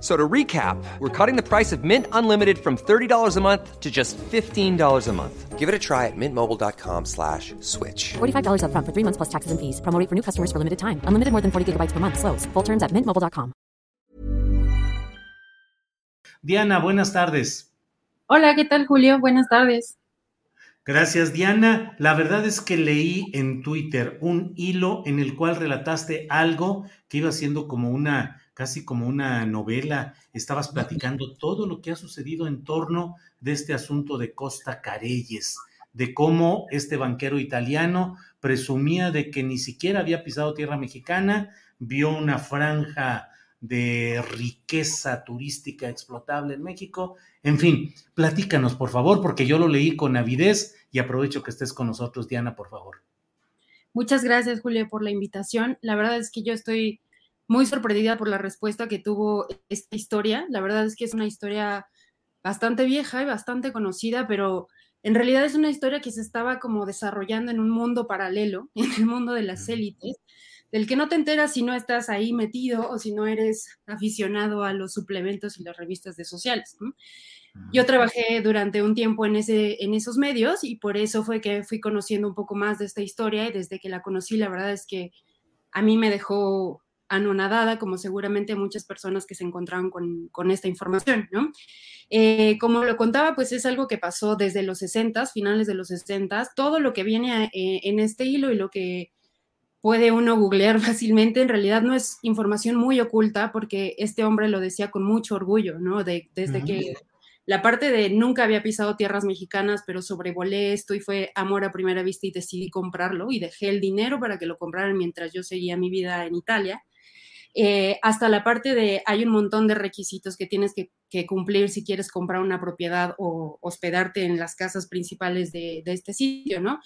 So to recap, we're cutting the price of Mint Unlimited from $30 a month to just $15 a month. Give it a try at mintmobile.com slash switch. $45 up front for three months plus taxes and fees. Promo rate for new customers for limited time. Unlimited more than 40 gigabytes per month. Slows. Full terms at mintmobile.com. Diana, buenas tardes. Hola, ¿qué tal, Julio? Buenas tardes. Gracias, Diana. La verdad es que leí en Twitter un hilo en el cual relataste algo que iba siendo como una casi como una novela, estabas platicando todo lo que ha sucedido en torno de este asunto de Costa Careyes, de cómo este banquero italiano presumía de que ni siquiera había pisado tierra mexicana, vio una franja de riqueza turística explotable en México. En fin, platícanos, por favor, porque yo lo leí con avidez y aprovecho que estés con nosotros, Diana, por favor. Muchas gracias, Julio, por la invitación. La verdad es que yo estoy muy sorprendida por la respuesta que tuvo esta historia. La verdad es que es una historia bastante vieja y bastante conocida, pero en realidad es una historia que se estaba como desarrollando en un mundo paralelo, en el mundo de las élites, del que no te enteras si no estás ahí metido o si no eres aficionado a los suplementos y las revistas de sociales. Yo trabajé durante un tiempo en, ese, en esos medios y por eso fue que fui conociendo un poco más de esta historia y desde que la conocí, la verdad es que a mí me dejó anonadada, como seguramente muchas personas que se encontraron con, esta información, ¿no? Eh, como lo contaba, pues es algo que pasó desde los 60, finales de los 60, todo lo que viene eh, en este hilo y lo que puede uno googlear fácilmente, en realidad no es información muy oculta porque este hombre lo decía con mucho orgullo, ¿no? De, desde que la parte de nunca había pisado tierras mexicanas, pero sobrevolé esto y fue amor a primera vista y decidí comprarlo y dejé el dinero para que lo compraran mientras yo seguía mi vida en Italia. Eh, hasta la parte de hay un montón de requisitos que tienes que, cumplir si quieres comprar una propiedad o hospedarte en las casas principales de, este sitio, ¿no?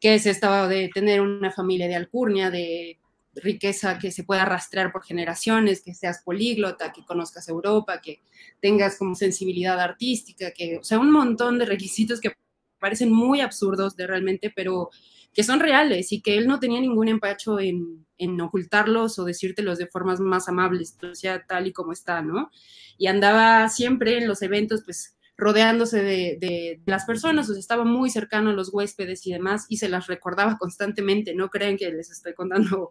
Que es estado de tener una familia de alcurnia, de riqueza que se pueda rastrear por generaciones, que seas políglota, que conozcas Europa, que tengas como sensibilidad artística, que, o sea, un montón de requisitos que parecen muy absurdos de realmente, pero que son reales y que él no tenía ningún empacho en, en ocultarlos o decírtelos de formas más amables, o sea, tal y como está, ¿no? Y andaba siempre en los eventos, pues rodeándose de, las personas, o sea, estaba muy cercano a los huéspedes y demás, y se las recordaba constantemente, no creen que les estoy contando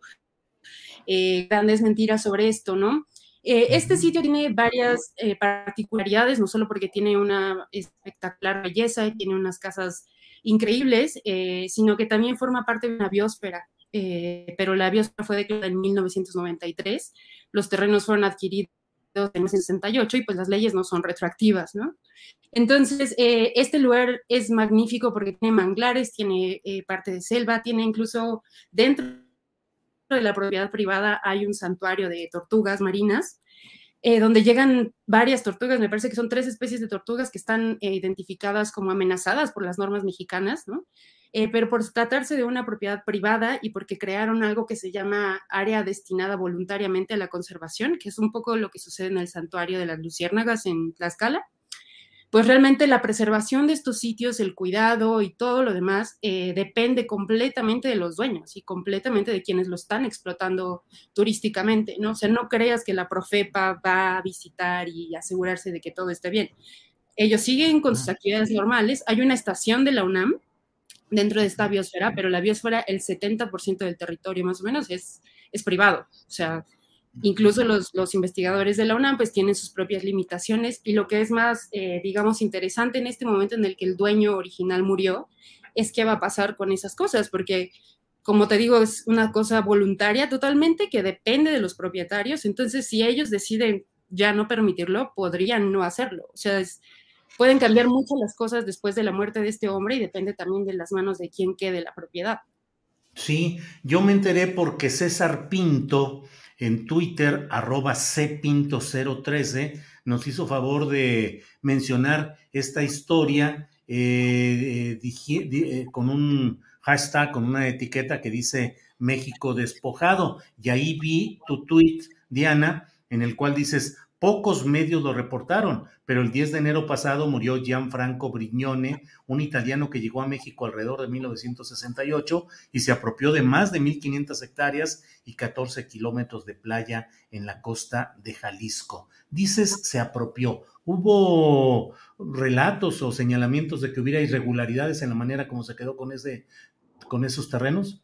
eh, grandes mentiras sobre esto, ¿no? Eh, este sitio tiene varias eh, particularidades, no solo porque tiene una espectacular belleza, tiene unas casas increíbles, sino que también forma parte de una biosfera. Eh, pero la biosfera fue declarada en 1993, los terrenos fueron adquiridos en 1968 y pues las leyes no son retroactivas, ¿no? Entonces, eh, este lugar es magnífico porque tiene manglares, tiene eh, parte de selva, tiene incluso dentro de la propiedad privada hay un santuario de tortugas marinas, donde llegan varias tortugas, me parece que son tres especies de tortugas que están identificadas como amenazadas por las normas mexicanas, ¿no? Eh, pero por tratarse de una propiedad privada y porque crearon algo que se llama área destinada voluntariamente a la conservación, que es un poco lo que sucede en el santuario de las luciérnagas en Tlaxcala, pues realmente la preservación de estos sitios, el cuidado y todo lo demás eh, depende completamente de los dueños y completamente de quienes lo están explotando turísticamente, ¿no? O sea, no creas que la Profepa va a visitar y asegurarse de que todo esté bien. Ellos siguen con sus actividades normales. Hay una estación de la UNAM dentro de esta biosfera, pero la biosfera, el 70% del territorio más o menos es, es privado. O sea, Incluso los, los, investigadores de la UNAM pues tienen sus propias limitaciones y lo que es más, eh, digamos, interesante en este momento en el que el dueño original murió es qué va a pasar con esas cosas, porque como te digo, es una cosa voluntaria totalmente que depende de los propietarios. Entonces, si ellos deciden ya no permitirlo, podrían no hacerlo. O sea, pueden cambiar mucho las cosas después de la muerte de este hombre y depende también de las manos de quien quede la propiedad. Sí, yo me enteré porque César Pinto en Twitter, arroba cpinto013, nos hizo favor de mencionar esta historia eh, eh, con un hashtag, con una etiqueta que dice México despojado. Y ahí vi tu tweet, Diana, en el cual dices, pocos medios lo reportaron, pero el 10 de enero pasado murió Gianfranco Brignone, un italiano que llegó a México alrededor de 1968 y se apropió de más de 1.500 hectáreas y 14 kilómetros de playa en la costa de Jalisco. Dices, se apropió. ¿Hubo relatos o señalamientos de que hubiera irregularidades en la manera como se quedó con ese con esos terrenos?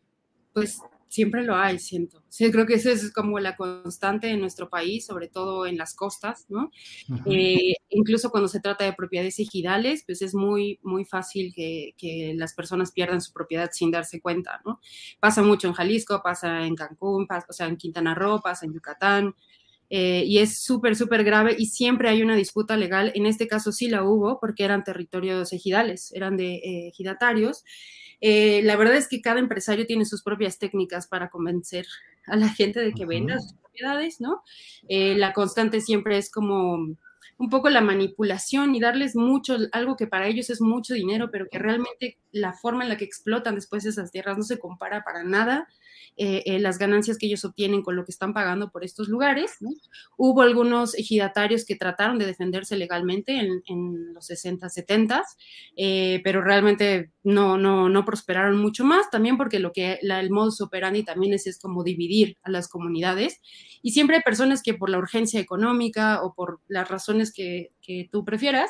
Pues siempre lo hay, siento. Sí, creo que esa es como la constante en nuestro país, sobre todo en las costas, ¿no? Eh, incluso cuando se trata de propiedades ejidales, pues es muy, muy fácil que, que, las personas pierdan su propiedad sin darse cuenta, ¿no? Pasa mucho en Jalisco, pasa en Cancún, pasa, o sea, en Quintana Roo, pasa en Yucatán, eh, y es súper, súper grave y siempre hay una disputa legal. En este caso sí la hubo porque eran territorios ejidales, eran de eh, ejidatarios eh, la verdad es que cada empresario tiene sus propias técnicas para convencer a la gente de que venda sus propiedades, ¿no? Eh, la constante siempre es como un poco la manipulación y darles mucho, algo que para ellos es mucho dinero, pero que realmente la forma en la que explotan después esas tierras no se compara para nada eh, eh, las ganancias que ellos obtienen con lo que están pagando por estos lugares. Hubo algunos ejidatarios que trataron de defenderse legalmente en, los 60, 70, eh, pero realmente no, no, no prosperaron mucho más, también porque lo que la, el modus operandi también es, es como dividir a las comunidades. Y siempre hay personas que por la urgencia económica o por las razones que, que tú prefieras,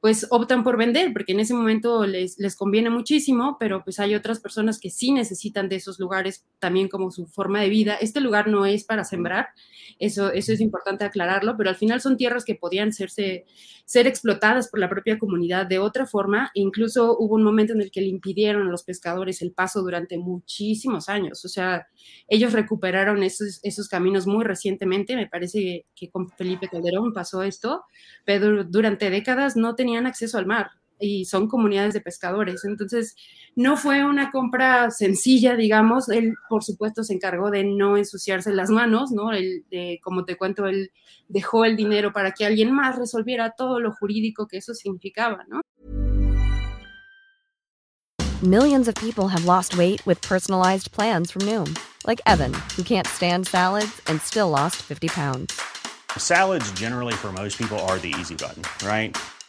pues optan por vender, porque en ese momento les, les, conviene muchísimo, pero pues hay otras personas que sí necesitan de esos lugares también como su forma de vida. Este lugar no es para sembrar, eso, eso es importante aclararlo, pero al final son tierras que podían serse, ser explotadas por la propia comunidad de otra forma. incluso hubo un momento en el que le impidieron a los pescadores el paso durante muchísimos años. O sea, ellos recuperaron esos, esos caminos muy recientemente, me parece que con Felipe Calderón pasó esto, pero durante décadas no tenían tenían acceso al mar y son comunidades de pescadores. Entonces, no fue una compra sencilla, digamos. Él, por supuesto, se encargó de no ensuciarse las manos, ¿no? Él, de, como te cuento, él dejó el dinero para que alguien más resolviera todo lo jurídico que eso significaba, ¿no? Millions of people have lost weight with personalized plans from Noom, like Evan, who can't stand salads and still lost 50 pounds. Salads generally for most people are the easy button, right?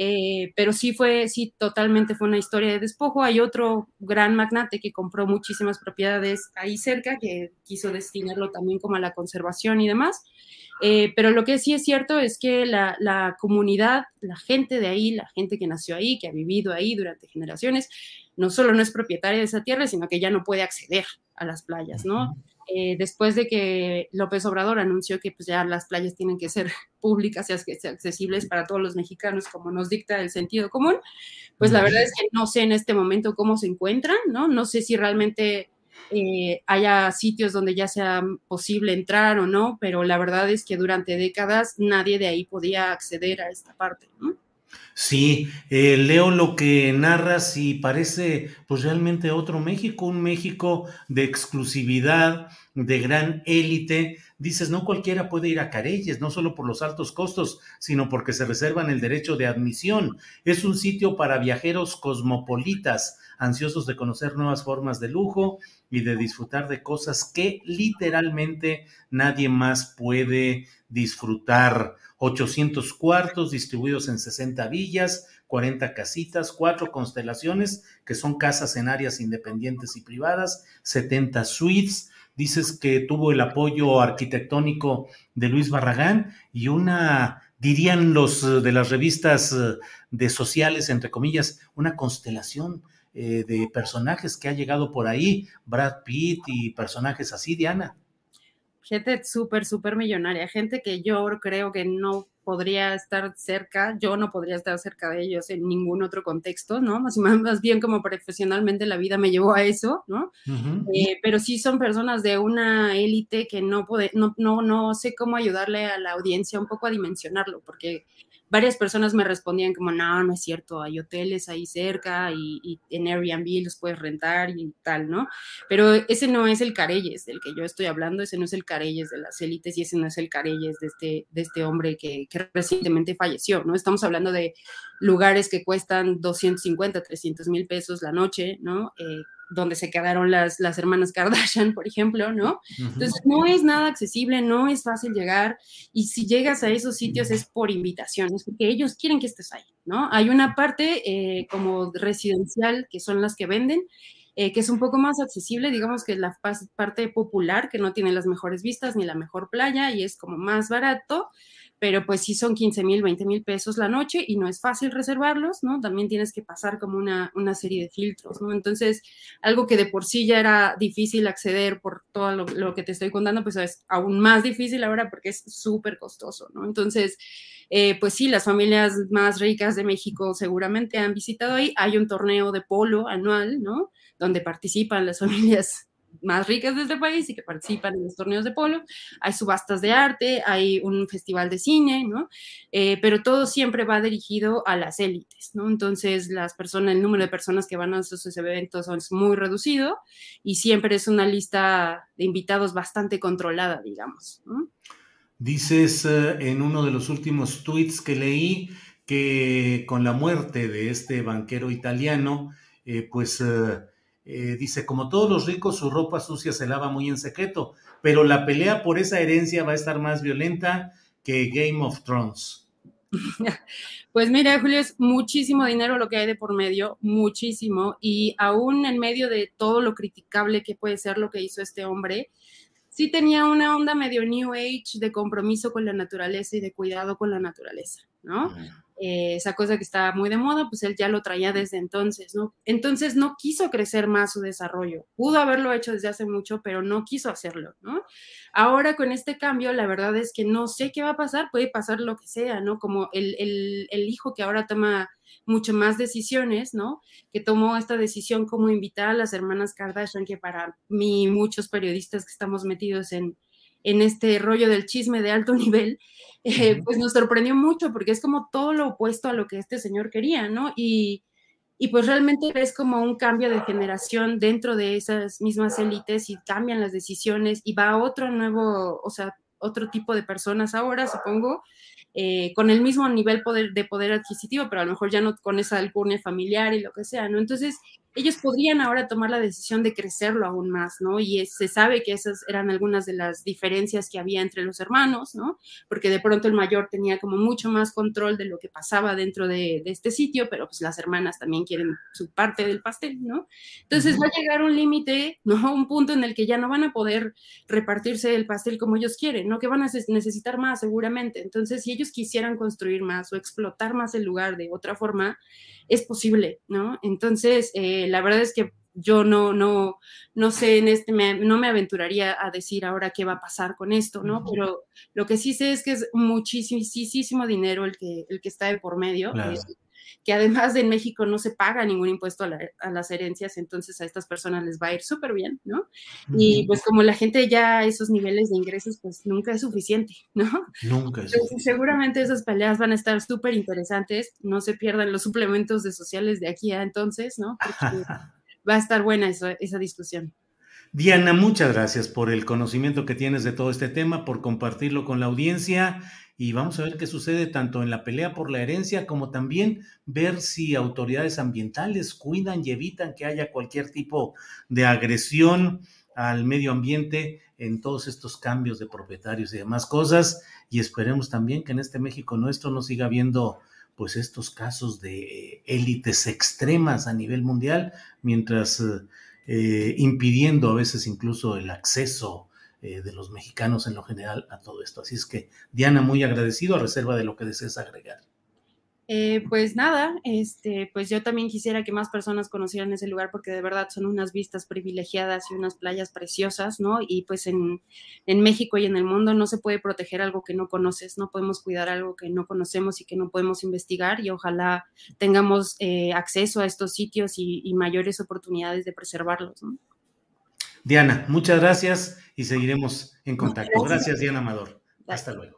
Eh, pero sí fue, sí, totalmente fue una historia de despojo. Hay otro gran magnate que compró muchísimas propiedades ahí cerca, que quiso destinarlo también como a la conservación y demás. Eh, pero lo que sí es cierto es que la, la, comunidad, la gente de ahí, la gente que nació ahí, que ha vivido ahí durante generaciones, no solo no es propietaria de esa tierra, sino que ya no puede acceder a las playas, ¿no? Eh, después de que López Obrador anunció que pues, ya las playas tienen que ser públicas y accesibles para todos los mexicanos, como nos dicta el sentido común, pues la verdad es que no sé en este momento cómo se encuentran, ¿no? No sé si realmente eh, haya sitios donde ya sea posible entrar o no, pero la verdad es que durante décadas nadie de ahí podía acceder a esta parte, ¿no? Sí, eh, leo lo que narras y parece pues realmente otro México, un México de exclusividad, de gran élite. Dices, no cualquiera puede ir a Careyes, no solo por los altos costos, sino porque se reservan el derecho de admisión. Es un sitio para viajeros cosmopolitas, ansiosos de conocer nuevas formas de lujo y de disfrutar de cosas que literalmente nadie más puede disfrutar. 800 cuartos distribuidos en 60 villas, 40 casitas, cuatro constelaciones, que son casas en áreas independientes y privadas, 70 suites. Dices que tuvo el apoyo arquitectónico de Luis Barragán y una, dirían los de las revistas de sociales, entre comillas, una constelación eh, de personajes que ha llegado por ahí, Brad Pitt y personajes así, Diana. Gente súper, súper millonaria, gente que yo creo que no podría estar cerca, yo no podría estar cerca de ellos en ningún otro contexto, ¿no? Más, más bien como profesionalmente la vida me llevó a eso, ¿no? Eh, pero sí son personas de una élite que no, puede, no, no, no sé cómo ayudarle a la audiencia un poco a dimensionarlo, porque varias personas me respondían como, no, no es cierto, hay hoteles ahí cerca y, en Airbnb los puedes rentar y tal, ¿no? Pero ese no es el Careyes del que yo estoy hablando, ese no es el Careyes de las élites y ese no es el Careyes de este, de este hombre que, que recientemente falleció, ¿no? Estamos hablando de lugares que cuestan 250, 300 mil pesos la noche, ¿no? Eh, donde se quedaron las, las hermanas Kardashian, por ejemplo, ¿no? Entonces, no es nada accesible, no es fácil llegar, y si llegas a esos sitios es por invitación, es porque ellos quieren que estés ahí, ¿no? Hay una parte eh, como residencial, que son las que venden, eh, que es un poco más accesible, digamos que la parte popular, que no tiene las mejores vistas ni la mejor playa, y es como más barato, pero pues sí son 15 mil, 20 mil pesos la noche y no es fácil reservarlos, ¿no? También tienes que pasar como una, una, serie de filtros, ¿no? Entonces, algo que de por sí ya era difícil acceder por todo lo, que te estoy contando, pues es aún más difícil ahora porque es súper costoso, ¿no? Entonces, eh, pues sí, las familias más ricas de México seguramente han visitado ahí. Hay un torneo de polo anual, ¿no? Donde participan las familias más ricas de este país y que participan en los torneos de polo, hay subastas de arte, hay un festival de cine, ¿no? Eh, pero todo siempre va dirigido a las élites, ¿no? Entonces, las personas, el número de personas que van a esos eventos es muy reducido y siempre es una lista de invitados bastante controlada, digamos, Dices eh, en uno de los últimos tweets que leí que con la muerte de este banquero italiano, eh, pues eh, dice, como todos los ricos, su ropa sucia se lava muy en secreto, pero la pelea por esa herencia va a estar más violenta que Game of Thrones. Pues mira, Julio, es muchísimo dinero lo que hay de por medio, muchísimo, y aún en medio de todo lo criticable que puede ser lo que hizo este hombre, sí tenía una onda medio New Age de compromiso con la naturaleza y de cuidado con la naturaleza, ¿no? Eh, esa cosa que estaba muy de moda, pues él ya lo traía desde entonces, ¿no? Entonces no quiso crecer más su desarrollo. Pudo haberlo hecho desde hace mucho, pero no quiso hacerlo, ¿no? Ahora con este cambio, la verdad es que no sé qué va a pasar, puede pasar lo que sea, ¿no? Como el, el hijo que ahora toma mucho más decisiones, ¿no? Que tomó esta decisión como invitar a las hermanas Kardashian, que para mí, muchos periodistas que estamos metidos en, en este rollo del chisme de alto nivel, eh, pues nos sorprendió mucho porque es como todo lo opuesto a lo que este señor quería, ¿no? Y, y pues realmente es como un cambio de generación dentro de esas mismas élites y cambian las decisiones y va a otro nuevo, o sea, otro tipo de personas ahora, supongo, eh, con el mismo nivel poder, de poder adquisitivo, pero a lo mejor ya no con esa alcurnia familiar y lo que sea, ¿no? Entonces, ellos podrían ahora tomar la decisión de crecerlo aún más, ¿no? Y se sabe que esas eran algunas de las diferencias que había entre los hermanos, ¿no? Porque de pronto el mayor tenía como mucho más control de lo que pasaba dentro de, este sitio, pero pues las hermanas también quieren su parte del pastel, ¿no? Entonces va a llegar un límite, ¿no? Un punto en el que ya no van a poder repartirse el pastel como ellos quieren, ¿no? Que van a necesitar más seguramente. Entonces, si ellos quisieran construir más o explotar más el lugar de otra forma, es posible, ¿no? Entonces, eh, la verdad es que yo no, no, no sé, en este, no me aventuraría a decir ahora qué va a pasar con esto, ¿no? Pero lo que sí sé es que es muchísimo dinero el que, el que está de por medio. Eh, que además en México no se paga ningún impuesto a, las herencias, entonces a estas personas les va a ir súper bien, ¿no? Y pues como la gente ya a esos niveles de ingresos, pues nunca es suficiente, ¿no? Nunca es. Seguramente esas peleas van a estar súper interesantes, no se pierdan los suplementos de sociales de aquí a entonces, ¿no? Porque va a estar buena esa discusión. Diana, muchas gracias por el conocimiento que tienes de todo este tema, por compartirlo con la audiencia y vamos a ver qué sucede tanto en la pelea por la herencia como también ver si autoridades ambientales cuidan y evitan que haya cualquier tipo de agresión al medio ambiente en todos estos cambios de propietarios y demás cosas. Y esperemos también que en este México nuestro no siga habiendo pues estos casos de élites extremas a nivel mundial mientras eh, eh, impidiendo a veces incluso el acceso eh, de los mexicanos en lo general a todo esto. Así es que, Diana, muy agradecido a reserva de lo que desees agregar. Eh, pues nada, este, pues yo también quisiera que más personas conocieran ese lugar porque de verdad son unas vistas privilegiadas y unas playas preciosas, ¿no? Y pues en, México y en el mundo no se puede proteger algo que no conoces, no podemos cuidar algo que no conocemos y que no podemos investigar y ojalá tengamos eh, acceso a estos sitios y, mayores oportunidades de preservarlos, ¿no? Diana, muchas gracias y seguiremos en contacto. Gracias, Diana Amador. Hasta luego.